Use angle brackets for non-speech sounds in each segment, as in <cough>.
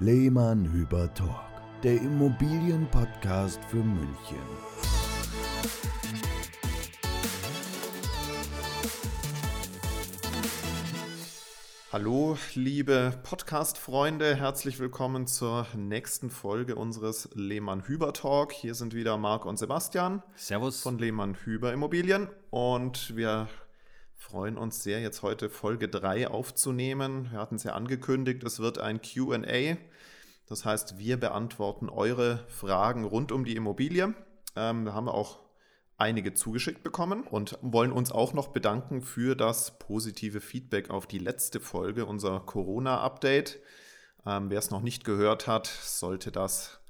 Lehmann Hüber Talk, der Immobilienpodcast für München. Hallo, liebe Podcast-Freunde, herzlich willkommen zur nächsten Folge unseres Lehmann-Hüber Talk. Hier sind wieder Marc und Sebastian. Servus. Von Lehmann-Hüber Immobilien. Und wir freuen uns sehr, jetzt heute Folge 3 aufzunehmen. Wir hatten es ja angekündigt, es wird ein QA. Das heißt, wir beantworten eure Fragen rund um die Immobilie. Ähm, da haben wir auch einige zugeschickt bekommen und wollen uns auch noch bedanken für das positive Feedback auf die letzte Folge, unser Corona-Update. Ähm, wer es noch nicht gehört hat, sollte das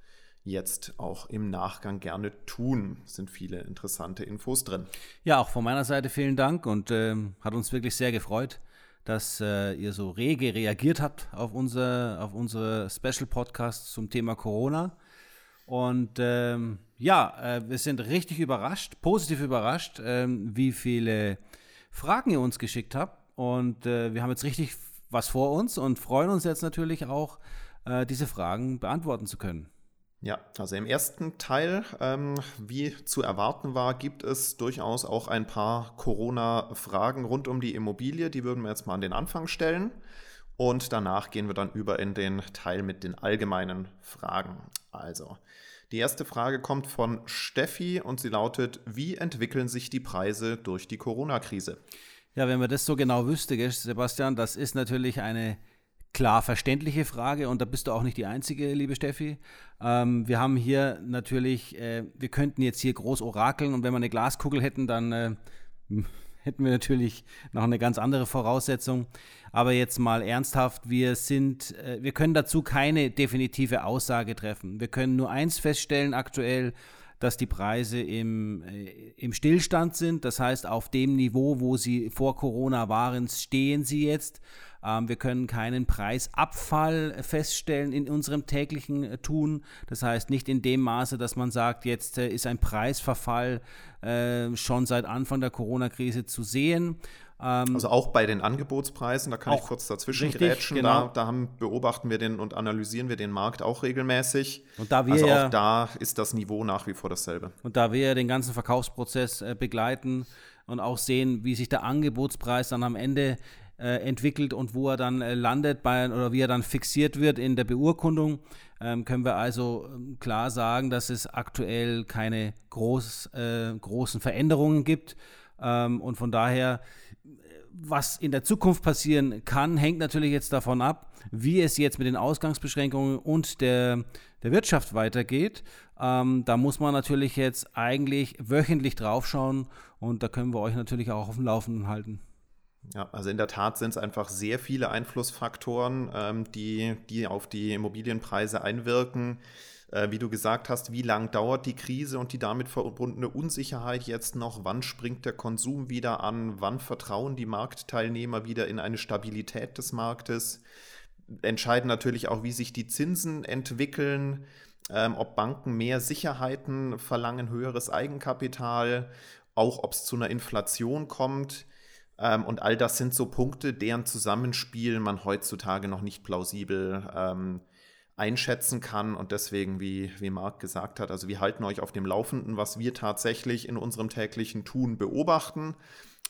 jetzt auch im Nachgang gerne tun. Es sind viele interessante Infos drin. Ja, auch von meiner Seite vielen Dank und äh, hat uns wirklich sehr gefreut, dass äh, ihr so rege reagiert habt auf, unser, auf unsere Special Podcasts zum Thema Corona. Und ähm, ja, äh, wir sind richtig überrascht, positiv überrascht, ähm, wie viele Fragen ihr uns geschickt habt. Und äh, wir haben jetzt richtig was vor uns und freuen uns jetzt natürlich auch, äh, diese Fragen beantworten zu können. Ja, also im ersten Teil, ähm, wie zu erwarten war, gibt es durchaus auch ein paar Corona-Fragen rund um die Immobilie. Die würden wir jetzt mal an den Anfang stellen. Und danach gehen wir dann über in den Teil mit den allgemeinen Fragen. Also, die erste Frage kommt von Steffi und sie lautet, wie entwickeln sich die Preise durch die Corona-Krise? Ja, wenn man das so genau wüsste, Sebastian, das ist natürlich eine klar verständliche Frage und da bist du auch nicht die Einzige, liebe Steffi. Ähm, wir haben hier natürlich, äh, wir könnten jetzt hier groß orakeln und wenn wir eine Glaskugel hätten, dann äh, <laughs> hätten wir natürlich noch eine ganz andere Voraussetzung. Aber jetzt mal ernsthaft, wir sind, äh, wir können dazu keine definitive Aussage treffen. Wir können nur eins feststellen aktuell, dass die Preise im, äh, im Stillstand sind. Das heißt, auf dem Niveau, wo sie vor Corona waren, stehen sie jetzt. Ähm, wir können keinen Preisabfall feststellen in unserem täglichen äh, Tun. Das heißt, nicht in dem Maße, dass man sagt, jetzt äh, ist ein Preisverfall schon seit Anfang der Corona-Krise zu sehen. Ähm, also auch bei den Angebotspreisen, da kann ich kurz dazwischen richtig, grätschen, genau. da, da haben, beobachten wir den und analysieren wir den Markt auch regelmäßig. Und da wir also ja, auch da ist das Niveau nach wie vor dasselbe. Und da wir den ganzen Verkaufsprozess äh, begleiten und auch sehen, wie sich der Angebotspreis dann am Ende äh, entwickelt und wo er dann äh, landet bei, oder wie er dann fixiert wird in der Beurkundung, ähm, können wir also ähm, klar sagen, dass es aktuell keine groß, äh, großen Veränderungen gibt. Ähm, und von daher, was in der Zukunft passieren kann, hängt natürlich jetzt davon ab, wie es jetzt mit den Ausgangsbeschränkungen und der, der Wirtschaft weitergeht. Ähm, da muss man natürlich jetzt eigentlich wöchentlich draufschauen und da können wir euch natürlich auch auf dem Laufenden halten. Ja, also in der Tat sind es einfach sehr viele Einflussfaktoren, ähm, die, die auf die Immobilienpreise einwirken. Äh, wie du gesagt hast, wie lang dauert die Krise und die damit verbundene Unsicherheit jetzt noch? Wann springt der Konsum wieder an? Wann vertrauen die Marktteilnehmer wieder in eine Stabilität des Marktes? Entscheiden natürlich auch, wie sich die Zinsen entwickeln, ähm, ob Banken mehr Sicherheiten verlangen, höheres Eigenkapital, auch ob es zu einer Inflation kommt. Ähm, und all das sind so Punkte, deren Zusammenspiel man heutzutage noch nicht plausibel ähm, einschätzen kann. Und deswegen, wie, wie Marc gesagt hat, also wir halten euch auf dem Laufenden, was wir tatsächlich in unserem täglichen Tun beobachten.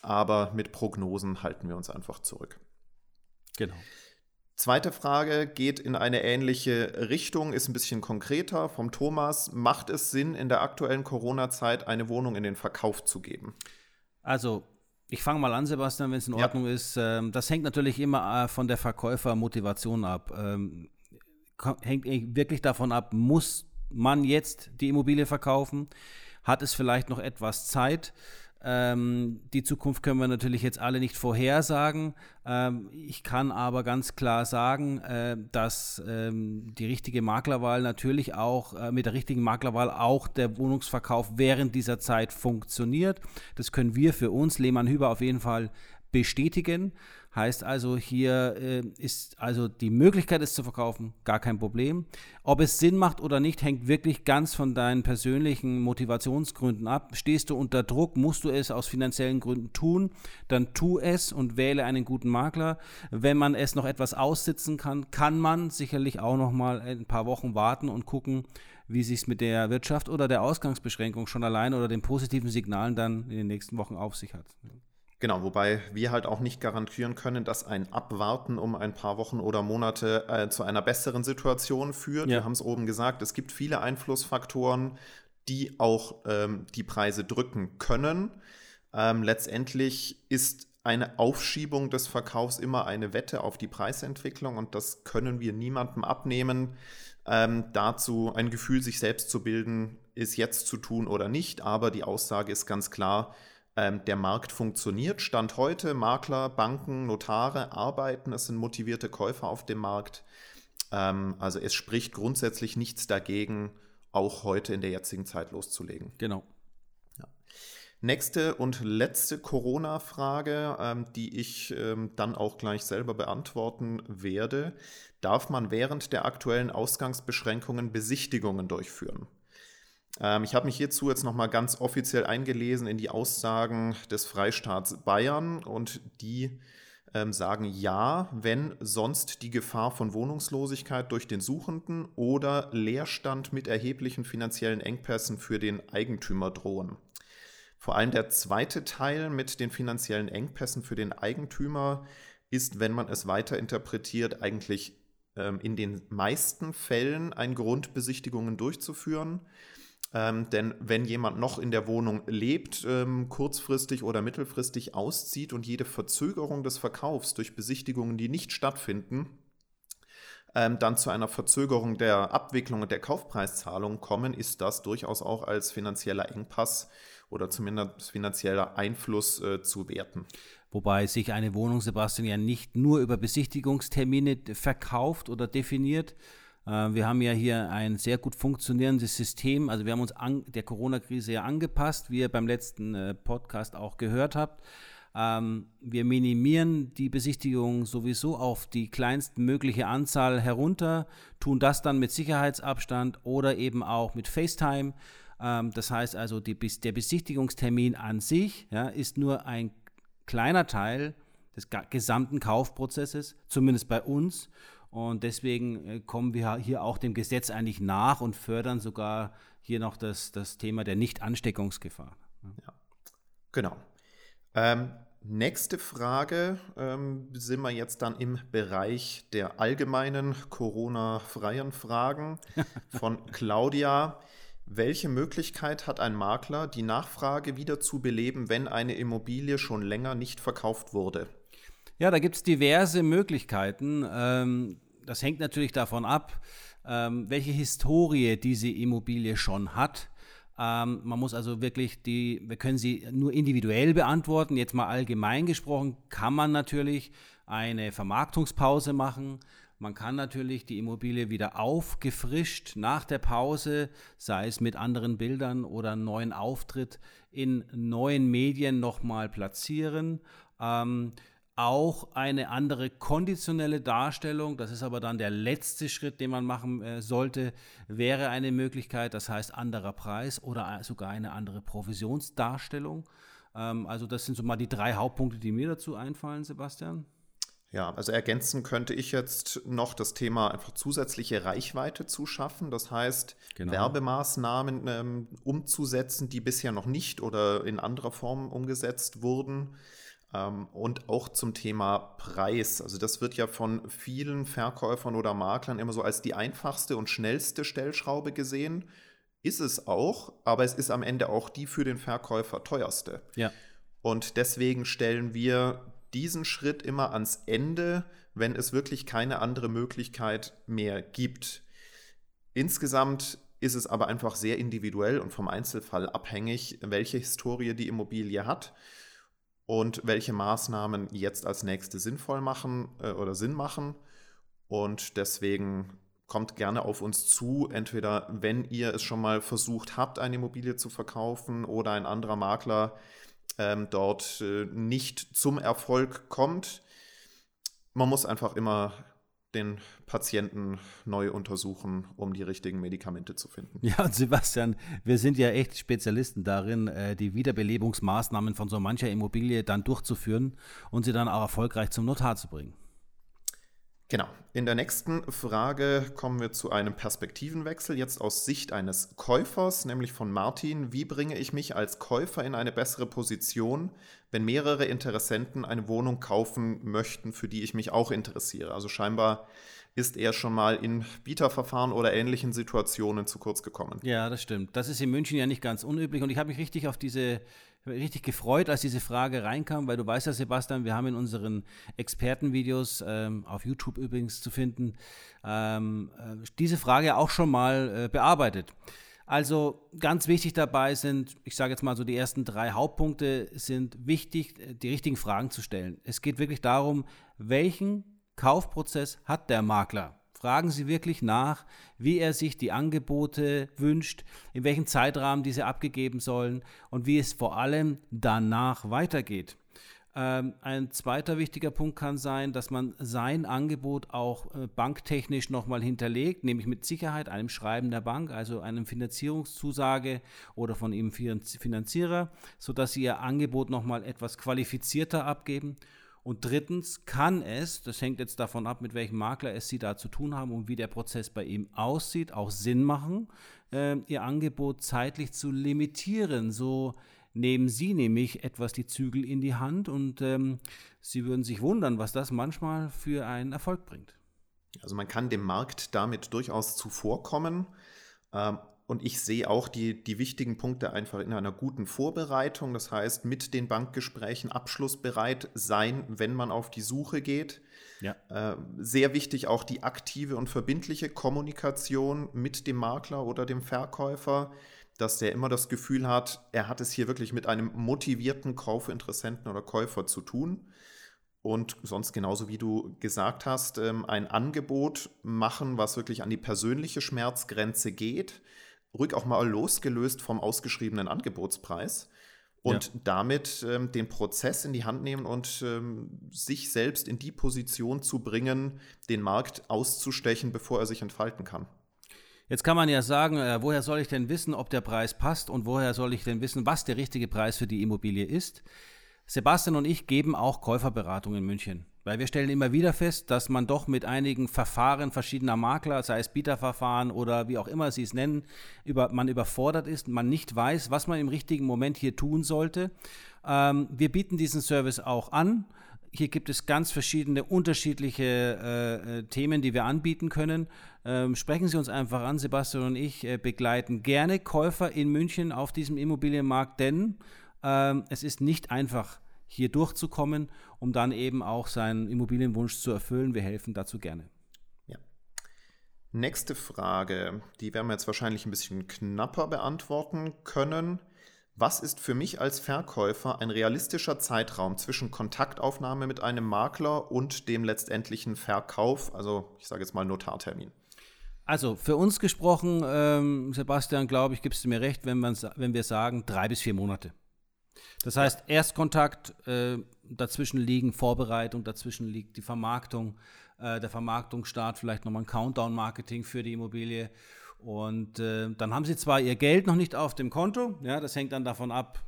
Aber mit Prognosen halten wir uns einfach zurück. Genau. Zweite Frage geht in eine ähnliche Richtung, ist ein bisschen konkreter vom Thomas. Macht es Sinn, in der aktuellen Corona-Zeit eine Wohnung in den Verkauf zu geben? Also ich fange mal an, Sebastian, wenn es in Ordnung ja. ist. Ähm, das hängt natürlich immer äh, von der Verkäufermotivation ab. Hängt wirklich davon ab, muss man jetzt die Immobilie verkaufen? Hat es vielleicht noch etwas Zeit? Ähm, die Zukunft können wir natürlich jetzt alle nicht vorhersagen. Ähm, ich kann aber ganz klar sagen, äh, dass ähm, die richtige Maklerwahl natürlich auch äh, mit der richtigen Maklerwahl auch der Wohnungsverkauf während dieser Zeit funktioniert. Das können wir für uns, Lehmann Hüber, auf jeden Fall bestätigen. Heißt also, hier äh, ist also die Möglichkeit, es zu verkaufen, gar kein Problem. Ob es Sinn macht oder nicht, hängt wirklich ganz von deinen persönlichen Motivationsgründen ab. Stehst du unter Druck, musst du es aus finanziellen Gründen tun, dann tu es und wähle einen guten Makler. Wenn man es noch etwas aussitzen kann, kann man sicherlich auch noch mal ein paar Wochen warten und gucken, wie sich es mit der Wirtschaft oder der Ausgangsbeschränkung schon allein oder den positiven Signalen dann in den nächsten Wochen auf sich hat. Genau, wobei wir halt auch nicht garantieren können, dass ein Abwarten um ein paar Wochen oder Monate äh, zu einer besseren Situation führt. Ja. Wir haben es oben gesagt, es gibt viele Einflussfaktoren, die auch ähm, die Preise drücken können. Ähm, letztendlich ist eine Aufschiebung des Verkaufs immer eine Wette auf die Preisentwicklung und das können wir niemandem abnehmen. Ähm, dazu ein Gefühl sich selbst zu bilden, ist jetzt zu tun oder nicht, aber die Aussage ist ganz klar, ähm, der Markt funktioniert. Stand heute, Makler, Banken, Notare arbeiten, es sind motivierte Käufer auf dem Markt. Ähm, also es spricht grundsätzlich nichts dagegen, auch heute in der jetzigen Zeit loszulegen. Genau. Ja. Nächste und letzte Corona-Frage, ähm, die ich ähm, dann auch gleich selber beantworten werde. Darf man während der aktuellen Ausgangsbeschränkungen Besichtigungen durchführen? Ähm, ich habe mich hierzu jetzt nochmal ganz offiziell eingelesen in die Aussagen des Freistaats Bayern und die ähm, sagen ja, wenn sonst die Gefahr von Wohnungslosigkeit durch den Suchenden oder Leerstand mit erheblichen finanziellen Engpässen für den Eigentümer drohen. Vor allem der zweite Teil mit den finanziellen Engpässen für den Eigentümer ist, wenn man es weiter interpretiert, eigentlich ähm, in den meisten Fällen ein Grund, Besichtigungen durchzuführen. Ähm, denn wenn jemand noch in der Wohnung lebt, ähm, kurzfristig oder mittelfristig auszieht und jede Verzögerung des Verkaufs durch Besichtigungen, die nicht stattfinden, ähm, dann zu einer Verzögerung der Abwicklung und der Kaufpreiszahlung kommen, ist das durchaus auch als finanzieller Engpass oder zumindest finanzieller Einfluss äh, zu werten. Wobei sich eine Wohnung, Sebastian, ja nicht nur über Besichtigungstermine verkauft oder definiert, wir haben ja hier ein sehr gut funktionierendes System. Also wir haben uns an der Corona-Krise ja angepasst, wie ihr beim letzten äh, Podcast auch gehört habt. Ähm, wir minimieren die Besichtigung sowieso auf die kleinstmögliche Anzahl herunter, tun das dann mit Sicherheitsabstand oder eben auch mit FaceTime. Ähm, das heißt also, die, der Besichtigungstermin an sich ja, ist nur ein kleiner Teil des gesamten Kaufprozesses, zumindest bei uns. Und deswegen äh, kommen wir hier auch dem Gesetz eigentlich nach und fördern sogar hier noch das, das Thema der Nicht-Ansteckungsgefahr. Ja, genau. Ähm, nächste Frage ähm, sind wir jetzt dann im Bereich der allgemeinen Corona-freien Fragen <laughs> von Claudia. Welche Möglichkeit hat ein Makler, die Nachfrage wieder zu beleben, wenn eine Immobilie schon länger nicht verkauft wurde? Ja, da gibt es diverse Möglichkeiten. Ähm, das hängt natürlich davon ab, ähm, welche Historie diese Immobilie schon hat. Ähm, man muss also wirklich die, wir können sie nur individuell beantworten. Jetzt mal allgemein gesprochen, kann man natürlich eine Vermarktungspause machen. Man kann natürlich die Immobilie wieder aufgefrischt nach der Pause, sei es mit anderen Bildern oder einem neuen Auftritt in neuen Medien nochmal platzieren. Ähm, auch eine andere konditionelle Darstellung, das ist aber dann der letzte Schritt, den man machen äh, sollte, wäre eine Möglichkeit, das heißt anderer Preis oder sogar eine andere Provisionsdarstellung. Ähm, also das sind so mal die drei Hauptpunkte, die mir dazu einfallen, Sebastian. Ja, also ergänzen könnte ich jetzt noch das Thema einfach zusätzliche Reichweite zu schaffen. Das heißt, genau. Werbemaßnahmen ähm, umzusetzen, die bisher noch nicht oder in anderer Form umgesetzt wurden und auch zum Thema Preis. Also das wird ja von vielen Verkäufern oder Maklern immer so als die einfachste und schnellste Stellschraube gesehen. Ist es auch, aber es ist am Ende auch die für den Verkäufer teuerste. Ja. Und deswegen stellen wir diesen Schritt immer ans Ende, wenn es wirklich keine andere Möglichkeit mehr gibt. Insgesamt ist es aber einfach sehr individuell und vom Einzelfall abhängig, welche Historie die Immobilie hat und welche Maßnahmen jetzt als nächste sinnvoll machen äh, oder Sinn machen. Und deswegen kommt gerne auf uns zu, entweder wenn ihr es schon mal versucht habt, eine Immobilie zu verkaufen oder ein anderer Makler ähm, dort äh, nicht zum Erfolg kommt. man muss einfach immer den Patienten neu untersuchen, um die richtigen Medikamente zu finden. Ja, und Sebastian, wir sind ja echt Spezialisten darin, äh, die Wiederbelebungsmaßnahmen von so mancher Immobilie dann durchzuführen und sie dann auch erfolgreich zum Notar zu bringen. Genau. In der nächsten Frage kommen wir zu einem Perspektivenwechsel, jetzt aus Sicht eines Käufers, nämlich von Martin. Wie bringe ich mich als Käufer in eine bessere Position, wenn mehrere Interessenten eine Wohnung kaufen möchten, für die ich mich auch interessiere? Also scheinbar ist er schon mal in Bieterverfahren oder ähnlichen Situationen zu kurz gekommen. Ja, das stimmt. Das ist in München ja nicht ganz unüblich und ich habe mich richtig auf diese richtig gefreut, als diese Frage reinkam, weil du weißt ja, Sebastian, wir haben in unseren Expertenvideos, ähm, auf YouTube übrigens zu finden, ähm, äh, diese Frage auch schon mal äh, bearbeitet. Also ganz wichtig dabei sind, ich sage jetzt mal so, die ersten drei Hauptpunkte sind wichtig, äh, die richtigen Fragen zu stellen. Es geht wirklich darum, welchen Kaufprozess hat der Makler? Fragen Sie wirklich nach, wie er sich die Angebote wünscht, in welchem Zeitrahmen diese abgegeben sollen und wie es vor allem danach weitergeht. Ähm, ein zweiter wichtiger Punkt kann sein, dass man sein Angebot auch äh, banktechnisch nochmal hinterlegt, nämlich mit Sicherheit einem Schreiben der Bank, also einem Finanzierungszusage oder von Ihrem Finanzierer, sodass Sie Ihr Angebot nochmal etwas qualifizierter abgeben. Und drittens kann es, das hängt jetzt davon ab, mit welchem Makler es Sie da zu tun haben und wie der Prozess bei ihm aussieht, auch Sinn machen, äh, Ihr Angebot zeitlich zu limitieren. So nehmen Sie nämlich etwas die Zügel in die Hand und ähm, Sie würden sich wundern, was das manchmal für einen Erfolg bringt. Also man kann dem Markt damit durchaus zuvorkommen. Ähm, und ich sehe auch die, die wichtigen Punkte einfach in einer guten Vorbereitung. Das heißt, mit den Bankgesprächen abschlussbereit sein, wenn man auf die Suche geht. Ja. Äh, sehr wichtig auch die aktive und verbindliche Kommunikation mit dem Makler oder dem Verkäufer, dass der immer das Gefühl hat, er hat es hier wirklich mit einem motivierten Kaufinteressenten oder Käufer zu tun. Und sonst genauso wie du gesagt hast, ähm, ein Angebot machen, was wirklich an die persönliche Schmerzgrenze geht ruhig auch mal losgelöst vom ausgeschriebenen Angebotspreis und ja. damit ähm, den Prozess in die Hand nehmen und ähm, sich selbst in die Position zu bringen, den Markt auszustechen, bevor er sich entfalten kann. Jetzt kann man ja sagen, äh, woher soll ich denn wissen, ob der Preis passt und woher soll ich denn wissen, was der richtige Preis für die Immobilie ist? Sebastian und ich geben auch Käuferberatung in München. Weil wir stellen immer wieder fest, dass man doch mit einigen Verfahren verschiedener Makler, sei es Bieterverfahren oder wie auch immer sie es nennen, über, man überfordert ist, man nicht weiß, was man im richtigen Moment hier tun sollte. Ähm, wir bieten diesen Service auch an. Hier gibt es ganz verschiedene unterschiedliche äh, äh, Themen, die wir anbieten können. Ähm, sprechen Sie uns einfach an. Sebastian und ich äh, begleiten gerne Käufer in München auf diesem Immobilienmarkt, denn ähm, es ist nicht einfach hier durchzukommen, um dann eben auch seinen Immobilienwunsch zu erfüllen. Wir helfen dazu gerne. Ja. Nächste Frage, die werden wir jetzt wahrscheinlich ein bisschen knapper beantworten können. Was ist für mich als Verkäufer ein realistischer Zeitraum zwischen Kontaktaufnahme mit einem Makler und dem letztendlichen Verkauf, also ich sage jetzt mal Notartermin? Also für uns gesprochen, ähm, Sebastian, glaube ich, gibst du mir recht, wenn, wenn wir sagen drei bis vier Monate. Das heißt, Erstkontakt, äh, dazwischen liegen Vorbereitung, dazwischen liegt die Vermarktung, äh, der Vermarktungsstart, vielleicht nochmal ein Countdown-Marketing für die Immobilie. Und äh, dann haben sie zwar ihr Geld noch nicht auf dem Konto, ja, das hängt dann davon ab,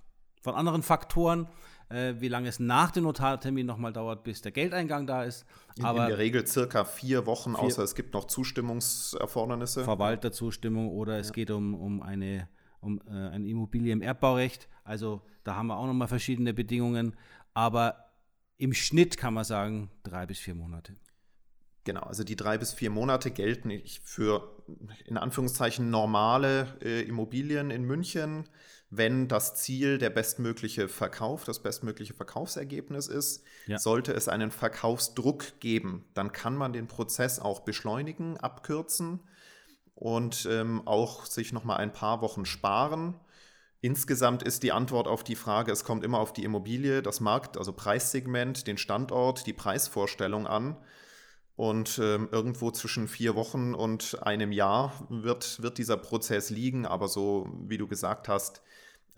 von anderen Faktoren, äh, wie lange es nach dem Notartermin nochmal dauert, bis der Geldeingang da ist. Aber in, der Regel circa vier Wochen, vier außer es gibt noch Zustimmungserfordernisse. Verwalterzustimmung oder es geht um, um eine um äh, ein Immobilie im Erbbaurecht. Also da haben wir auch nochmal verschiedene Bedingungen. Aber im Schnitt kann man sagen, drei bis vier Monate. Genau, also die drei bis vier Monate gelten für in Anführungszeichen normale äh, Immobilien in München, wenn das Ziel der bestmögliche Verkauf, das bestmögliche Verkaufsergebnis ist. Ja. Sollte es einen Verkaufsdruck geben, dann kann man den Prozess auch beschleunigen, abkürzen und ähm, auch sich noch mal ein paar Wochen sparen. Insgesamt ist die Antwort auf die Frage, es kommt immer auf die Immobilie, das Markt, also Preissegment, den Standort, die Preisvorstellung an. Und ähm, irgendwo zwischen vier Wochen und einem Jahr wird, wird dieser Prozess liegen. Aber so, wie du gesagt hast,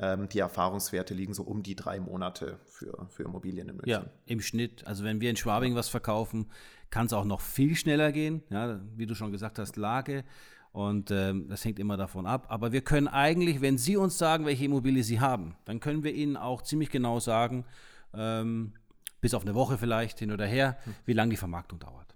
Ähm, die Erfahrungswerte liegen so um die drei Monate für, für Immobilien in München. Ja, im Schnitt. Also wenn wir in Schwabing was verkaufen, kann es auch noch viel schneller gehen. Ja, wie du schon gesagt hast, Lage. Und ähm, das hängt immer davon ab. Aber wir können eigentlich, wenn Sie uns sagen, welche Immobilie Sie haben, dann können wir Ihnen auch ziemlich genau sagen, ähm, bis auf eine Woche vielleicht hin oder her, wie lange die Vermarktung dauert.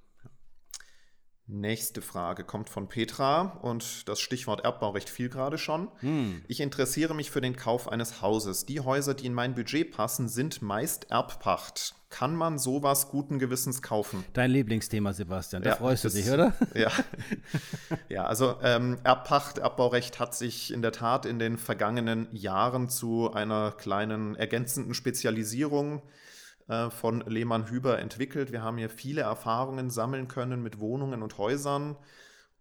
Nächste Frage kommt von Petra und das Stichwort Erbbaurecht fiel gerade schon. Hm. Ich interessiere mich für den Kauf eines Hauses. Die Häuser, die in mein Budget passen, sind meist Erbpacht. Kann man sowas guten Gewissens kaufen? Dein Lieblingsthema, Sebastian. Da ja, freust du dich, oder? <laughs> Ja, ja also ähm, Erbpacht, Erbbaurecht hat sich in der Tat in den vergangenen Jahren zu einer kleinen ergänzenden Spezialisierung äh, von Lehmann Hüber entwickelt. Wir haben hier viele Erfahrungen sammeln können mit Wohnungen und Häusern.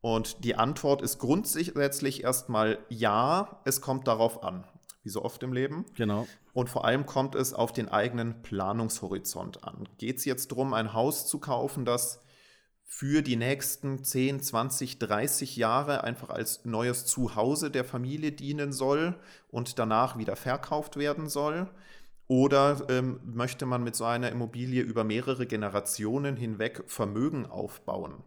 Und die Antwort ist grundsätzlich erstmal ja, es kommt darauf an, wie so oft im Leben. Genau. Und vor allem kommt es auf den eigenen Planungshorizont an. Geht es jetzt darum, ein Haus zu kaufen, das für die nächsten 10, 20, 30 Jahre einfach als neues Zuhause der Familie dienen soll und danach wieder verkauft werden soll? Oder ähm, möchte man mit so einer Immobilie über mehrere Generationen hinweg Vermögen aufbauen?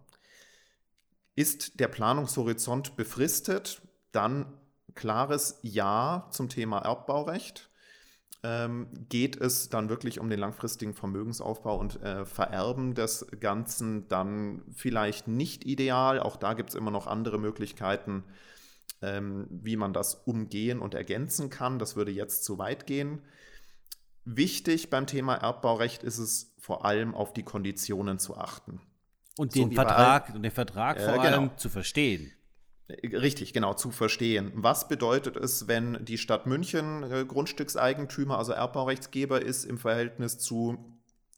Ist der Planungshorizont befristet? Dann klares Ja zum Thema Erbbaurecht. Ähm, geht es dann wirklich um den langfristigen Vermögensaufbau und äh, Vererben des Ganzen dann vielleicht nicht ideal? Auch da gibt es immer noch andere Möglichkeiten, ähm, wie man das umgehen und ergänzen kann. Das würde jetzt zu weit gehen. Wichtig beim Thema Erbbaurecht ist es vor allem auf die Konditionen zu achten. Und den so Vertrag, all, den Vertrag vor äh, allem zu verstehen. Richtig, genau, zu verstehen. Was bedeutet es, wenn die Stadt München äh, Grundstückseigentümer, also Erbbaurechtsgeber ist im Verhältnis zu,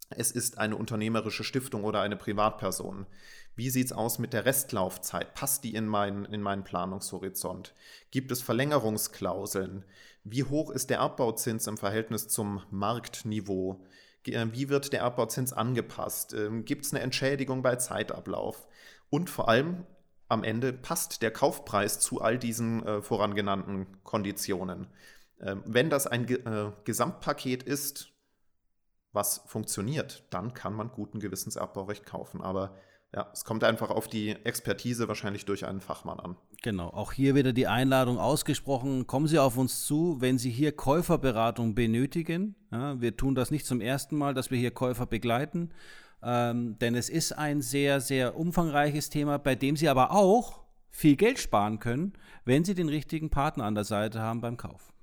es ist eine unternehmerische Stiftung oder eine Privatperson? Wie sieht es aus mit der Restlaufzeit? Passt die in meinen, in meinen Planungshorizont? Gibt es Verlängerungsklauseln? Wie hoch ist der Abbauzins im Verhältnis zum Marktniveau? Äh, wie wird der Abbauzins angepasst? Ähm, Gibt es eine Entschädigung bei Zeitablauf? Und vor allem am Ende passt der Kaufpreis zu all diesen äh, vorangenannten Konditionen. Ähm, wenn das ein Ge äh, Gesamtpaket ist, was funktioniert, dann kann man guten Gewissens Erbbaurecht kaufen. Aber ja, es kommt einfach auf die Expertise wahrscheinlich durch einen Fachmann an. Genau, auch hier wieder die Einladung ausgesprochen. Kommen Sie auf uns zu, wenn Sie hier Käuferberatung benötigen. Ja, wir tun das nicht zum ersten Mal, dass wir hier Käufer begleiten, ähm, denn es ist ein sehr, sehr umfangreiches Thema, bei dem Sie aber auch viel Geld sparen können, wenn Sie den richtigen Partner an der Seite haben beim Kauf.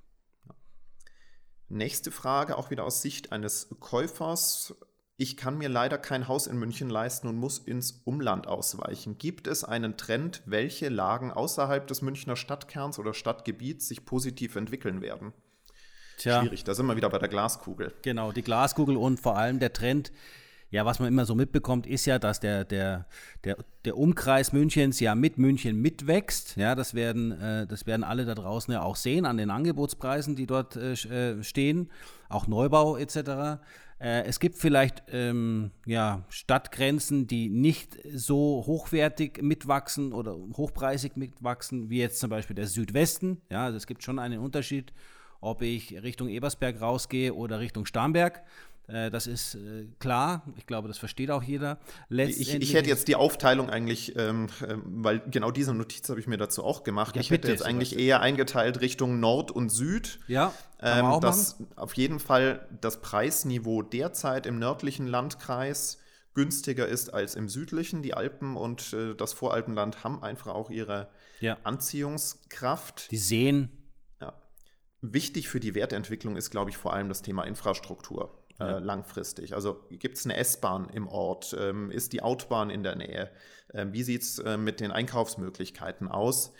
Nächste Frage, auch wieder aus Sicht eines Käufers. Ich kann mir leider kein Haus in München leisten und muss ins Umland ausweichen. Gibt es einen Trend, welche Lagen außerhalb des Münchner Stadtkerns oder Stadtgebiets sich positiv entwickeln werden? Tja. Schwierig, da sind wir wieder bei der Glaskugel. Genau, die Glaskugel und vor allem der Trend, ja, was man immer so mitbekommt, ist ja, dass der, der, der, der Umkreis Münchens ja mit München mitwächst. Ja, das werden, äh, das werden alle da draußen ja auch sehen an den Angebotspreisen, die dort äh, äh stehen, auch Neubau etc. Äh, es gibt vielleicht ähm, ja, Stadtgrenzen, die nicht so hochwertig mitwachsen oder hochpreisig mitwachsen, wie jetzt zum Beispiel der Südwesten. Ja, also es gibt schon einen Unterschied, ob ich Richtung Ebersberg rausgehe oder Richtung Starnberg. Äh, das ist äh, klar, ich glaube, das versteht auch jeder. Ich, ich, hätte jetzt die Aufteilung eigentlich, ähm, ähm, weil genau diese Notiz habe ich mir dazu auch gemacht. Ja, ich hätte jetzt eigentlich eher eingeteilt Richtung Nord und Süd. Ja, ähm, auch dass machen. auf jeden Fall das Preisniveau derzeit im nördlichen Landkreis günstiger ist als im südlichen. Die Alpen und äh, das Voralpenland haben einfach auch ihre ja. Anziehungskraft. Die Seen. Ja. Wichtig für die Wertentwicklung ist, glaube ich, vor allem das Thema Infrastruktur ja. äh, langfristig? Also gibt es eine S-Bahn im Ort? Ähm, ist die Autobahn in der Nähe? Ähm, wie sieht es äh, mit den Einkaufsmöglichkeiten aus?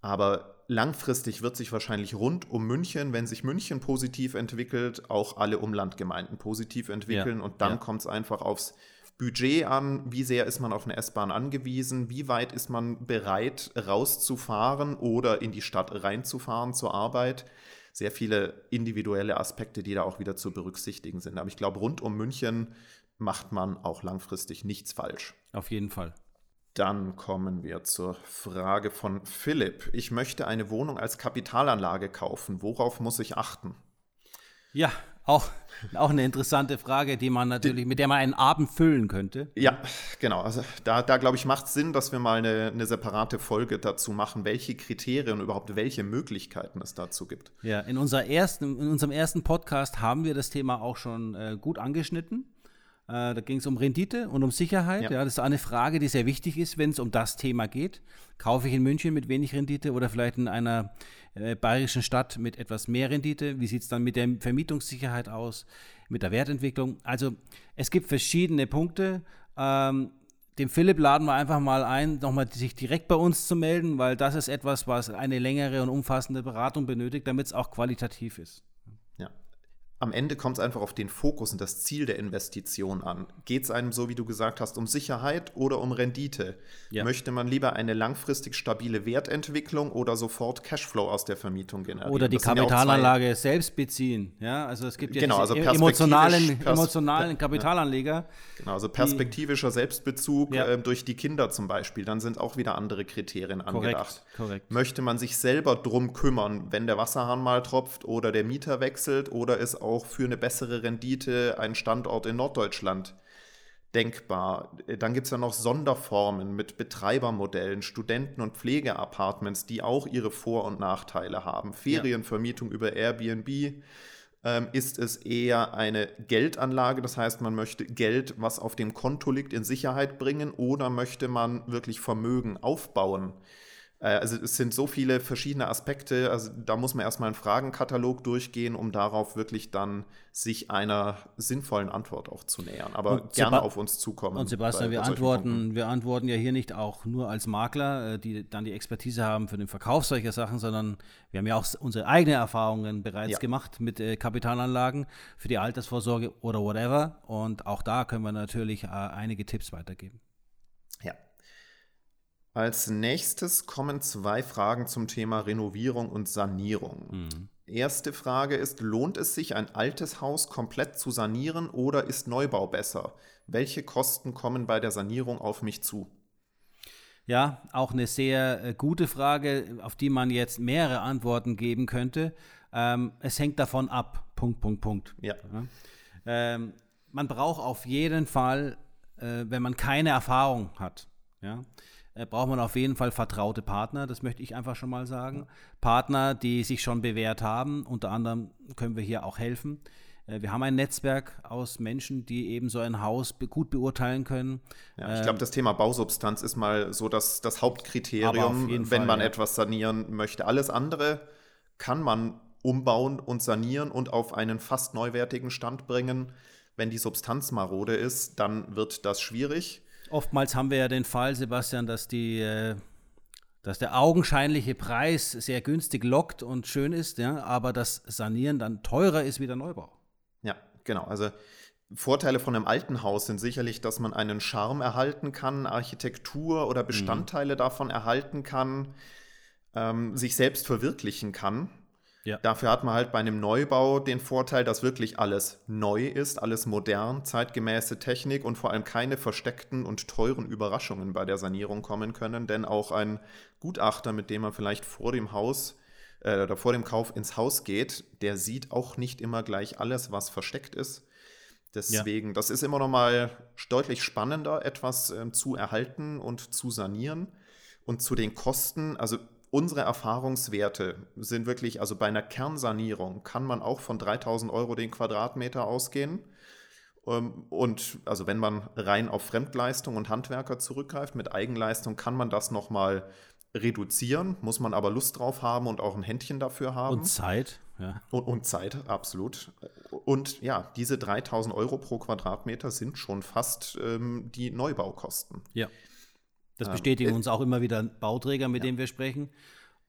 Aber langfristig wird sich wahrscheinlich rund um München, wenn sich München positiv entwickelt, auch alle Umlandgemeinden positiv entwickeln. Ja. Und dann ja. kommt es einfach aufs Budget an, wie sehr ist man auf eine S-Bahn angewiesen, wie weit ist man bereit rauszufahren oder in die Stadt reinzufahren zur Arbeit sehr viele individuelle Aspekte, die da auch wieder zu berücksichtigen sind. Aber ich glaube, rund um München macht man auch langfristig nichts falsch. Auf jeden Fall. Dann kommen wir zur Frage von Philipp. Ich möchte eine Wohnung als Kapitalanlage kaufen. Worauf muss ich achten? Ja, auch, auch eine interessante Frage, die man natürlich, mit der man einen Abend füllen könnte. Ja, genau. Also da, da glaube ich, macht es Sinn, dass wir mal eine, eine separate Folge dazu machen, welche Kriterien und überhaupt welche Möglichkeiten es dazu gibt. Ja, in, unserer ersten, in unserem ersten Podcast haben wir das Thema auch schon äh, gut angeschnitten. Äh, da ging es um Rendite und um Sicherheit. Ja. ja. das ist eine Frage, die sehr wichtig ist, wenn es um das Thema geht. Kaufe ich in München mit wenig Rendite oder vielleicht in einer äh, bayerischen Stadt mit etwas mehr Rendite? Wie sieht es dann mit der Vermietungssicherheit aus, mit der Wertentwicklung? Also es gibt verschiedene Punkte. Ähm, dem Philipp laden wir einfach mal ein, nochmal sich direkt bei uns zu melden, weil das ist etwas, was eine längere und umfassende Beratung benötigt, damit es auch qualitativ ist am Ende kommt es einfach auf den Fokus und das Ziel der Investition an. Geht es einem, so wie du gesagt hast, um Sicherheit oder um Rendite? Ja. Möchte man lieber eine langfristig stabile Wertentwicklung oder sofort Cashflow aus der Vermietung generieren? Oder die Kapitalanlage ja selbst beziehen. Ja, also es gibt ja genau, also emotionalen, emotionalen Kapitalanleger. Genau, also perspektivischer Selbstbezug ja. äh, durch die Kinder zum Beispiel. Dann sind auch wieder andere Kriterien angedacht. Korrekt, korrekt. Möchte man sich selber drum kümmern, wenn der Wasserhahn mal tropft oder der Mieter wechselt oder ist auch auch für eine bessere Rendite ein Standort in Norddeutschland denkbar. Dann gibt es ja noch Sonderformen mit Betreibermodellen, Studenten- und Pflegeapartments, die auch ihre Vor- und Nachteile haben. Ferienvermietung ja. über Airbnb ähm, ist es eher eine Geldanlage, das heißt, man möchte Geld, was auf dem Konto liegt, in Sicherheit bringen oder möchte man wirklich Vermögen aufbauen. Äh, also es sind so viele verschiedene Aspekte, also da muss man erstmal einen Fragenkatalog durchgehen, um darauf wirklich dann sich einer sinnvollen Antwort auch zu nähern. Aber und gerne auf uns zukommen. Und Sebastian, wir antworten, wir antworten ja hier nicht auch nur als Makler, äh, die dann die Expertise haben für den Verkauf solcher Sachen, sondern wir haben ja auch unsere eigenen Erfahrungen bereits ja. gemacht mit äh, Kapitalanlagen für die Altersvorsorge oder whatever. Und auch da können wir natürlich einige Tipps weitergeben. Als nächstes kommen zwei Fragen zum Thema Renovierung und Sanierung. Mhm. Erste Frage ist, lohnt es sich, ein altes Haus komplett zu sanieren oder ist Neubau besser? Welche Kosten kommen bei der Sanierung auf mich zu? Ja, auch eine sehr äh, gute Frage, auf die man jetzt mehrere Antworten geben könnte. Ähm, es hängt davon ab. Punkt, Punkt, Punkt. Ja. ja. Ähm, man braucht auf jeden Fall, äh, wenn man keine Erfahrung hat, ja, äh, braucht man auf jeden Fall vertraute Partner, das möchte ich einfach schon mal sagen. Partner, die sich schon bewährt haben, unter anderem können wir hier auch helfen. Äh, wir haben ein Netzwerk aus Menschen, die eben so ein Haus gut beurteilen können. Ja, ich glaube, das Thema Bausubstanz ist mal so das, das Hauptkriterium, wenn Fall, man ja. etwas sanieren möchte. Alles andere kann man umbauen und sanieren und auf einen fast neuwertigen Stand bringen. Wenn die Substanz marode ist, dann wird das schwierig. Oftmals haben wir ja den Fall, Sebastian, dass die äh, dass der augenscheinliche Preis sehr günstig lockt und schön ist, ja, aber das Sanieren dann teurer ist wie der Neubau. Ja, genau. Also Vorteile von einem alten Haus sind sicherlich, dass man einen Charme erhalten kann, Architektur oder Bestandteile mhm. davon erhalten kann, ähm, sich selbst verwirklichen kann. Ja. Dafür hat man halt bei einem Neubau den Vorteil, dass wirklich alles neu ist, alles modern, zeitgemäße Technik und vor allem keine versteckten und teuren Überraschungen bei der Sanierung kommen können, denn auch ein Gutachter, mit dem man vielleicht vor dem Haus äh, oder vor dem Kauf ins Haus geht, der sieht auch nicht immer gleich alles, was versteckt ist. Deswegen, ja. das ist immer noch mal deutlich spannender, etwas äh, zu erhalten und zu sanieren. Und zu den Kosten, also Unsere Erfahrungswerte sind wirklich, also bei einer Kernsanierung kann man auch von 3000 Euro den Quadratmeter ausgehen. Ähm, und also wenn man rein auf Fremdleistung und Handwerker zurückgreift, mit Eigenleistung kann man das nochmal reduzieren, muss man aber Lust drauf haben und auch ein Händchen dafür haben. Und Zeit, ja. Und, und Zeit, absolut. Und ja, diese 3000 Euro pro Quadratmeter sind schon fast ähm, die Neubaukosten. Ja. Das bestätigen ähm, uns auch immer wieder Bauträger, mit ja. denen wir sprechen.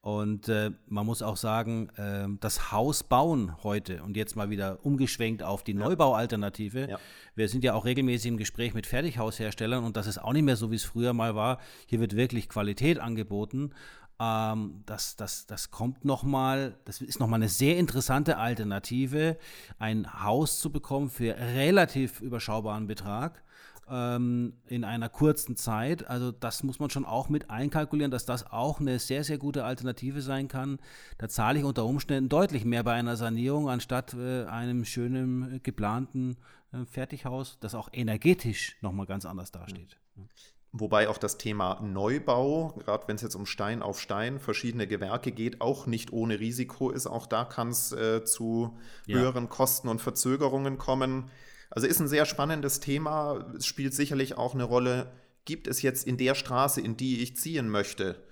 Und äh, man muss auch sagen, äh, das Haus bauen heute und jetzt mal wieder umgeschwenkt auf die ja. Neubaualternative. Ja. Wir sind ja auch regelmäßig im Gespräch mit Fertighausherstellern und das ist auch nicht mehr so, wie es früher mal war. Hier wird wirklich Qualität angeboten. Ähm, das, das, das kommt nochmal, das ist nochmal eine sehr interessante Alternative, ein Haus zu bekommen für relativ überschaubaren Betrag ähm, in einer kurzen Zeit. Also das muss man schon auch mit einkalkulieren, dass das auch eine sehr, sehr gute Alternative sein kann. Da zahle ich unter Umständen deutlich mehr bei einer Sanierung, anstatt äh, einem schönen geplanten äh, Fertighaus, das auch energetisch nochmal ganz anders dasteht. Mhm. Wobei auch das Thema Neubau, gerade wenn es jetzt um Stein auf Stein, verschiedene Gewerke geht, auch nicht ohne Risiko ist. Auch da kann es äh, zu ja. höheren Kosten und Verzögerungen kommen. Also ist ein sehr spannendes Thema. Es spielt sicherlich auch eine Rolle, gibt es jetzt in der Straße, in die ich ziehen möchte,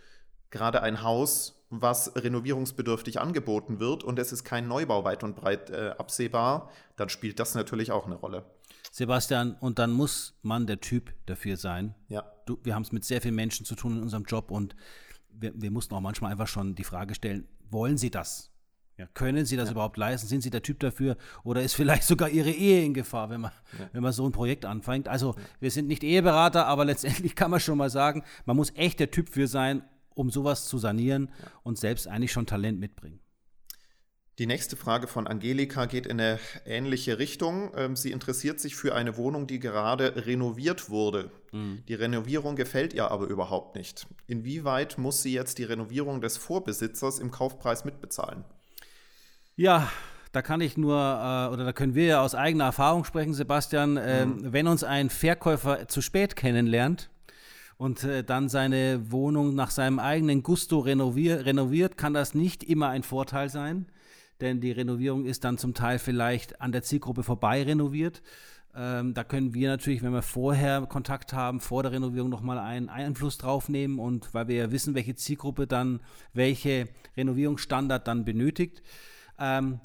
gerade ein Haus, was renovierungsbedürftig angeboten wird und es ist kein Neubau weit und breit äh, absehbar, dann spielt das natürlich auch eine Rolle. Sebastian, und dann muss man der Typ dafür sein. Ja. Du, wir haben es mit sehr vielen Menschen zu tun in unserem Job und wir, wir mussten auch manchmal einfach schon die Frage stellen, wollen Sie das? Ja, können Sie das ja. überhaupt leisten? Sind Sie der Typ dafür? Oder ist vielleicht <laughs> sogar Ihre Ehe in Gefahr, wenn man, ja. wenn man so ein Projekt anfängt? Also, wir sind nicht Eheberater, aber <laughs> letztendlich kann man schon mal sagen, man muss echt der Typ für sein, um sowas zu sanieren und selbst eigentlich schon Talent mitbringen. Die nächste Frage von Angelika geht in eine ähnliche Richtung. Ähm, sie interessiert sich für eine Wohnung, die gerade renoviert wurde. Mhm. Die Renovierung gefällt ihr aber überhaupt nicht. Inwieweit muss sie jetzt die Renovierung des Vorbesitzers im Kaufpreis mitbezahlen? Ja, da kann ich nur, äh, oder da können wir ja aus eigener Erfahrung sprechen, Sebastian. Äh, mhm. Wenn uns ein Verkäufer zu spät kennenlernt, und äh, dann seine Wohnung nach seinem eigenen Gusto renovier renoviert, kann das nicht immer ein Vorteil sein denn die Renovierung ist dann zum Teil vielleicht an der Zielgruppe vorbei renoviert. Ähm, da können wir natürlich, wenn wir vorher Kontakt haben, vor der Renovierung nochmal einen Einfluss drauf nehmen und weil wir ja wissen, welche Zielgruppe dann welche Renovierungsstandard dann benötigt. Ähm,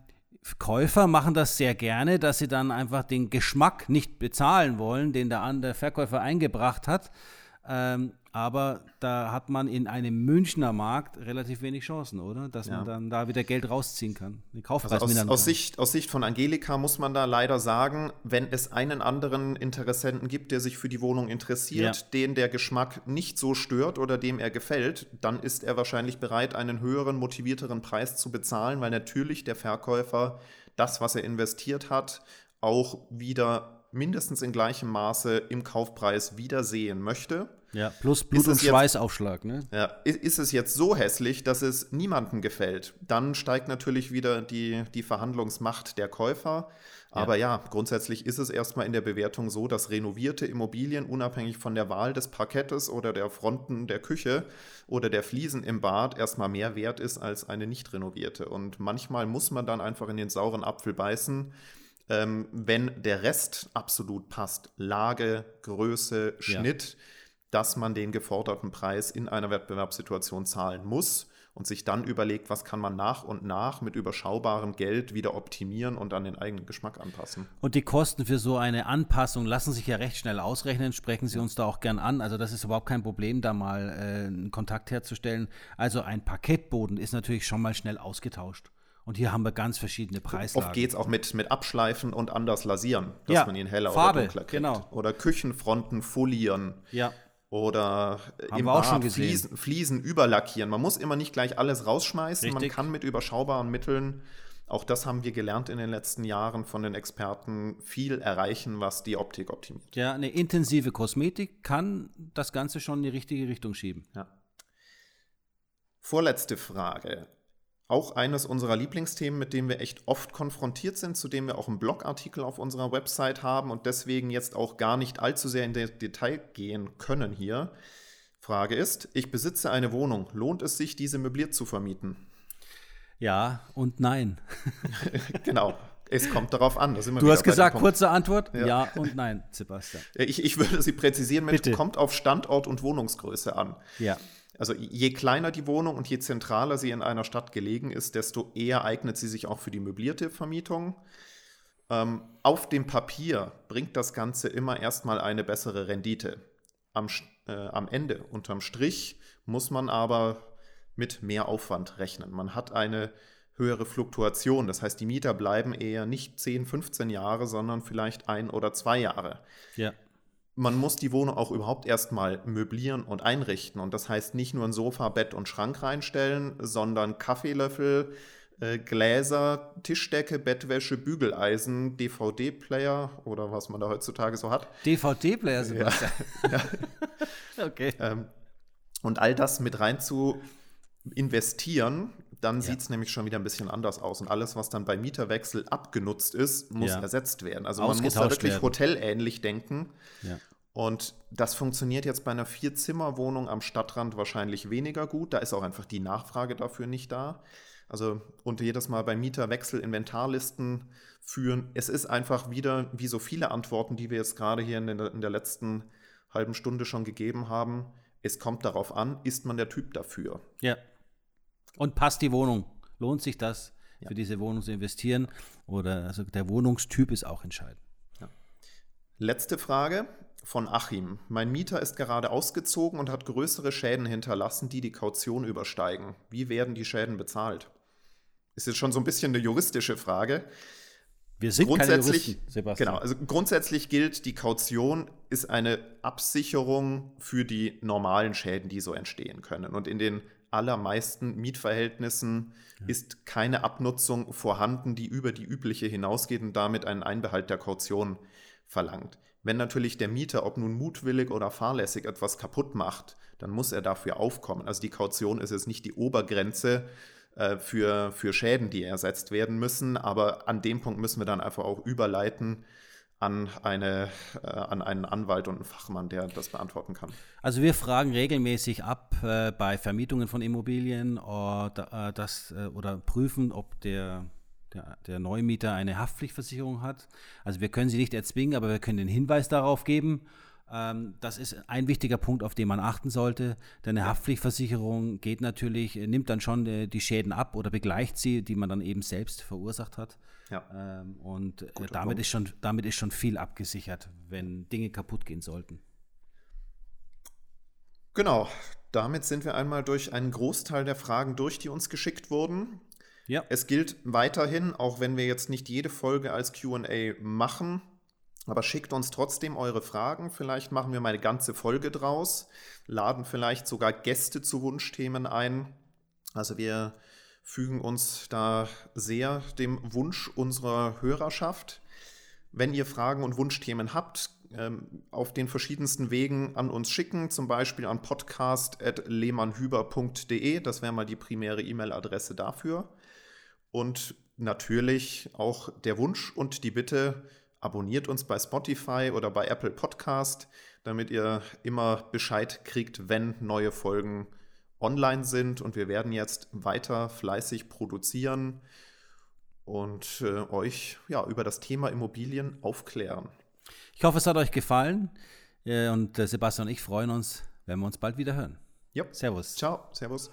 Käufer machen das sehr gerne, dass sie dann einfach den Geschmack nicht bezahlen wollen, den der, der Verkäufer eingebracht hat. Ähm, aber da hat man in einem Münchner Markt relativ wenig Chancen, oder? Dass ja. man dann da wieder Geld rausziehen kann. Den Kaufpreis also aus, aus, Sicht, aus Sicht von Angelika muss man da leider sagen, wenn es einen anderen Interessenten gibt, der sich für die Wohnung interessiert, ja. den der Geschmack nicht so stört oder dem er gefällt, dann ist er wahrscheinlich bereit, einen höheren, motivierteren Preis zu bezahlen, weil natürlich der Verkäufer das, was er investiert hat, auch wieder mindestens in gleichem Maße im Kaufpreis wiedersehen möchte. Ja, plus Blut- und Schweißaufschlag, ne? Ja, ist es jetzt so hässlich, dass es niemandem gefällt, dann steigt natürlich wieder die, die Verhandlungsmacht der Käufer. Aber ja. ja, grundsätzlich ist es erstmal in der Bewertung so, dass renovierte Immobilien unabhängig von der Wahl des Parkettes oder der Fronten der Küche oder der Fliesen im Bad erstmal mehr wert ist als eine nicht renovierte. Und manchmal muss man dann einfach in den sauren Apfel beißen ähm, wenn der Rest absolut passt, Lage, Größe, Schnitt, ja. Dass man den geforderten Preis in einer Wettbewerbssituation zahlen muss und sich dann überlegt, was kann man nach und nach mit überschaubarem Geld wieder optimieren und an den eigenen Geschmack anpassen. Und die Kosten für so eine Anpassung lassen sich ja recht schnell ausrechnen. Sprechen Sie uns da auch gern an. Also das ist überhaupt kein Problem, da mal äh, einen Kontakt herzustellen. Also ein Parkettboden ist natürlich schon mal schnell ausgetauscht. Und hier haben wir ganz verschiedene Preislagen. Oft geht es auch mit, mit Abschleifen und anders lasieren, dass ja, man ihn heller Farbe, oder dunkler kriegt. Genau. Oder Küchenfronten folieren. Ja. Oder haben im wir auch. Fliesen, Fliesen überlackieren. Man muss immer nicht gleich alles rausschmeißen. Richtig. Man kann mit überschaubaren Mitteln, auch das haben wir gelernt in den letzten Jahren von den Experten, viel erreichen, was die Optik optimiert. Ja, eine intensive Kosmetik kann das Ganze schon in die richtige Richtung schieben. Ja. Vorletzte Frage auch eines unserer Lieblingsthemen, mit dem wir echt oft konfrontiert sind, zu dem wir auch einen Blogartikel auf unserer Website haben und deswegen jetzt auch gar nicht allzu sehr in Detail gehen können hier. Frage ist, ich besitze eine Wohnung. Lohnt es sich, diese möbliert zu vermieten? Ja und nein. <laughs> genau. Es kommt darauf an. du hast gesagt, kurze Antwort. Ja. ja. und nein, Sebastian. Ich, ich würde sie präzisieren mit, Bitte. kommt auf Standort und Wohnungsgröße an. Ja. Also je kleiner die Wohnung und je zentraler sie in einer Stadt gelegen ist, desto eher eignet sie sich auch für die möblierte Vermietung. Ähm, auf dem Papier bringt das Ganze immer erstmal eine bessere Rendite. Am, äh, am Ende, unterm Strich, muss man aber mit mehr Aufwand rechnen. Man hat eine höhere Fluktuation. Das heißt, die Mieter bleiben eher nicht 10, 15 Jahre, sondern vielleicht ein oder zwei Jahre. Ja man muss die Wohnung auch überhaupt erstmal möblieren und einrichten. Und das heißt nicht nur ein Sofa, Bett und Schrank reinstellen, sondern Kaffeelöffel, äh, Gläser, Tischdecke, Bettwäsche, Bügeleisen, DVD-Player oder was man da heutzutage so hat. DVD-Player, Sebastian. Ja. ja. <laughs> <laughs> okay. Ähm, und all das mit rein zu investieren, dann ja. sieht es nämlich schon wieder ein bisschen anders aus. Und alles, was dann bei Mieterwechsel abgenutzt ist, muss ja. ersetzt werden. Also man muss da wirklich werden. hotelähnlich denken. Ja. Und das funktioniert jetzt bei einer Vierzimmerwohnung am Stadtrand wahrscheinlich weniger gut. Da ist auch einfach die Nachfrage dafür nicht da. Also und jedes Mal beim Mieterwechsel Inventarlisten führen. Es ist einfach wieder, wie so viele Antworten, die wir jetzt gerade hier in der, in der letzten halben Stunde schon gegeben haben, es kommt darauf an, ist man der Typ dafür. Ja. Und passt die Wohnung? Lohnt sich das, ja. für diese Wohnung zu investieren? Oder also der Wohnungstyp ist auch entscheidend. Ja. Letzte Frage von Achim. Mein Mieter ist gerade ausgezogen und hat größere Schäden hinterlassen, die die Kaution übersteigen. Wie werden die Schäden bezahlt? Ist jetzt schon so ein bisschen eine juristische Frage. Wir sind grundsätzlich, keine Juristen, Sebastian. Genau, also grundsätzlich gilt, die Kaution ist eine Absicherung für die normalen Schäden, die so entstehen können. Und in den allermeisten Mietverhältnissen ja. ist keine Abnutzung vorhanden, die über die übliche hinausgeht und damit einen Einbehalt der Kaution verlangt. Wenn natürlich der Mieter, ob nun mutwillig oder fahrlässig, etwas kaputt macht, dann muss er dafür aufkommen. Also die Kaution ist jetzt nicht die Obergrenze, äh, für, für Schäden, die ersetzt werden müssen. Aber an dem Punkt müssen wir dann einfach auch überleiten an, eine, äh, an einen Anwalt und einen Fachmann, der das beantworten kann. Also wir fragen regelmäßig ab äh, bei Vermietungen von Immobilien oder, äh, das, äh, oder prüfen, ob der, der, der Neumieter eine Haftpflichtversicherung hat. Also wir können sie nicht erzwingen, aber wir können den Hinweis darauf geben. Ähm, das ist ein wichtiger Punkt, auf den man achten sollte. Denn eine Haftpflichtversicherung geht natürlich, äh, nimmt dann schon äh, die Schäden ab oder begleicht sie, die man dann eben selbst verursacht hat. Ja. Ähm, und äh, damit ist, schon, damit ist schon viel abgesichert, wenn Dinge kaputt gehen sollten. Genau, damit sind wir einmal durch einen Großteil der Fragen durch, die uns geschickt wurden. Ja. Es gilt weiterhin, auch wenn wir jetzt nicht jede Folge als QA machen, aber schickt uns trotzdem eure Fragen. Vielleicht machen wir mal eine ganze Folge draus, laden vielleicht sogar Gäste zu Wunschthemen ein. Also wir fügen uns da sehr dem Wunsch unserer Hörerschaft. Wenn ihr Fragen und Wunschthemen habt, ähm, auf den verschiedensten Wegen an uns schicken, zum Beispiel an podcast.lehmannhüber.de. Das wäre mal die primäre E-Mail-Adresse dafür. Und natürlich auch der Wunsch und die Bitte, abonniert uns bei Spotify oder bei Apple Podcast, damit ihr immer Bescheid kriegt, wenn neue Folgen online sind. Und wir werden jetzt weiter fleißig produzieren und äh, euch ja, über das Thema Immobilien aufklären. Ich hoffe, es hat euch gefallen. Äh, und äh, Sebastian und ich freuen uns, wenn wir uns bald wieder hören. Ja. Servus. Ciao. Servus.